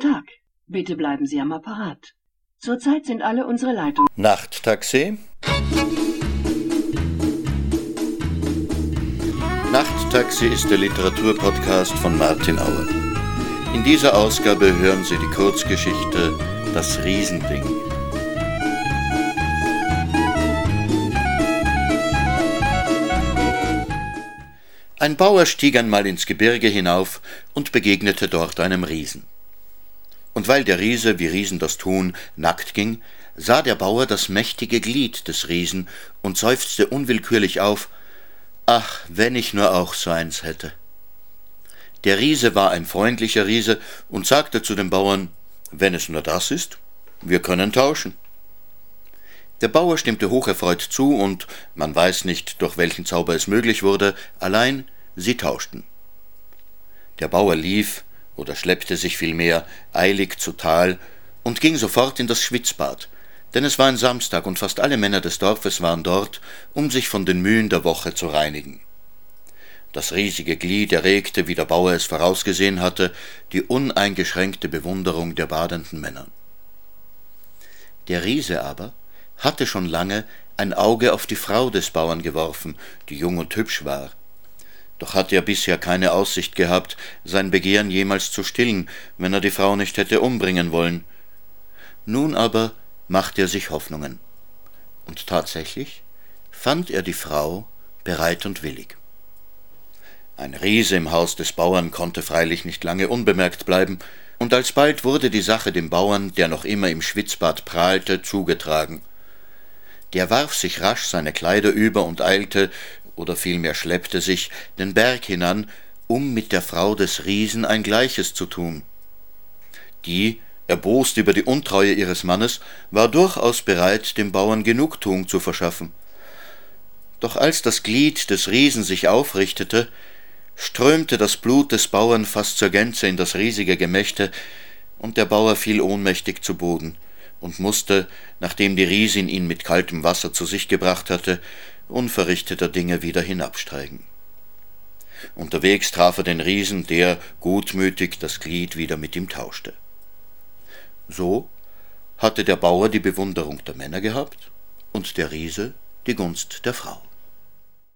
Tag. Bitte bleiben Sie am Apparat. Zurzeit sind alle unsere Leitungen. Nachttaxi. Nachttaxi ist der Literaturpodcast von Martin Auer. In dieser Ausgabe hören Sie die Kurzgeschichte Das Riesending. Ein Bauer stieg einmal ins Gebirge hinauf und begegnete dort einem Riesen. Und weil der Riese, wie Riesen das tun, nackt ging, sah der Bauer das mächtige Glied des Riesen und seufzte unwillkürlich auf Ach, wenn ich nur auch so eins hätte. Der Riese war ein freundlicher Riese und sagte zu dem Bauern Wenn es nur das ist, wir können tauschen. Der Bauer stimmte hocherfreut zu, und man weiß nicht, durch welchen Zauber es möglich wurde, allein sie tauschten. Der Bauer lief, oder schleppte sich vielmehr, eilig zu Tal und ging sofort in das Schwitzbad, denn es war ein Samstag und fast alle Männer des Dorfes waren dort, um sich von den Mühen der Woche zu reinigen. Das riesige Glied erregte, wie der Bauer es vorausgesehen hatte, die uneingeschränkte Bewunderung der badenden Männer. Der Riese aber hatte schon lange ein Auge auf die Frau des Bauern geworfen, die jung und hübsch war. Doch hatte er bisher keine Aussicht gehabt, sein Begehren jemals zu stillen, wenn er die Frau nicht hätte umbringen wollen. Nun aber machte er sich Hoffnungen. Und tatsächlich fand er die Frau bereit und willig. Ein Riese im Haus des Bauern konnte freilich nicht lange unbemerkt bleiben, und alsbald wurde die Sache dem Bauern, der noch immer im Schwitzbad prahlte, zugetragen. Der warf sich rasch seine Kleider über und eilte, oder vielmehr schleppte sich, den Berg hinan, um mit der Frau des Riesen ein Gleiches zu tun. Die, erbost über die Untreue ihres Mannes, war durchaus bereit, dem Bauern Genugtuung zu verschaffen. Doch als das Glied des Riesen sich aufrichtete, strömte das Blut des Bauern fast zur Gänze in das riesige Gemächte, und der Bauer fiel ohnmächtig zu Boden und musste, nachdem die Riesin ihn mit kaltem Wasser zu sich gebracht hatte, unverrichteter Dinge wieder hinabsteigen. Unterwegs traf er den Riesen, der gutmütig das Glied wieder mit ihm tauschte. So hatte der Bauer die Bewunderung der Männer gehabt und der Riese die Gunst der Frau.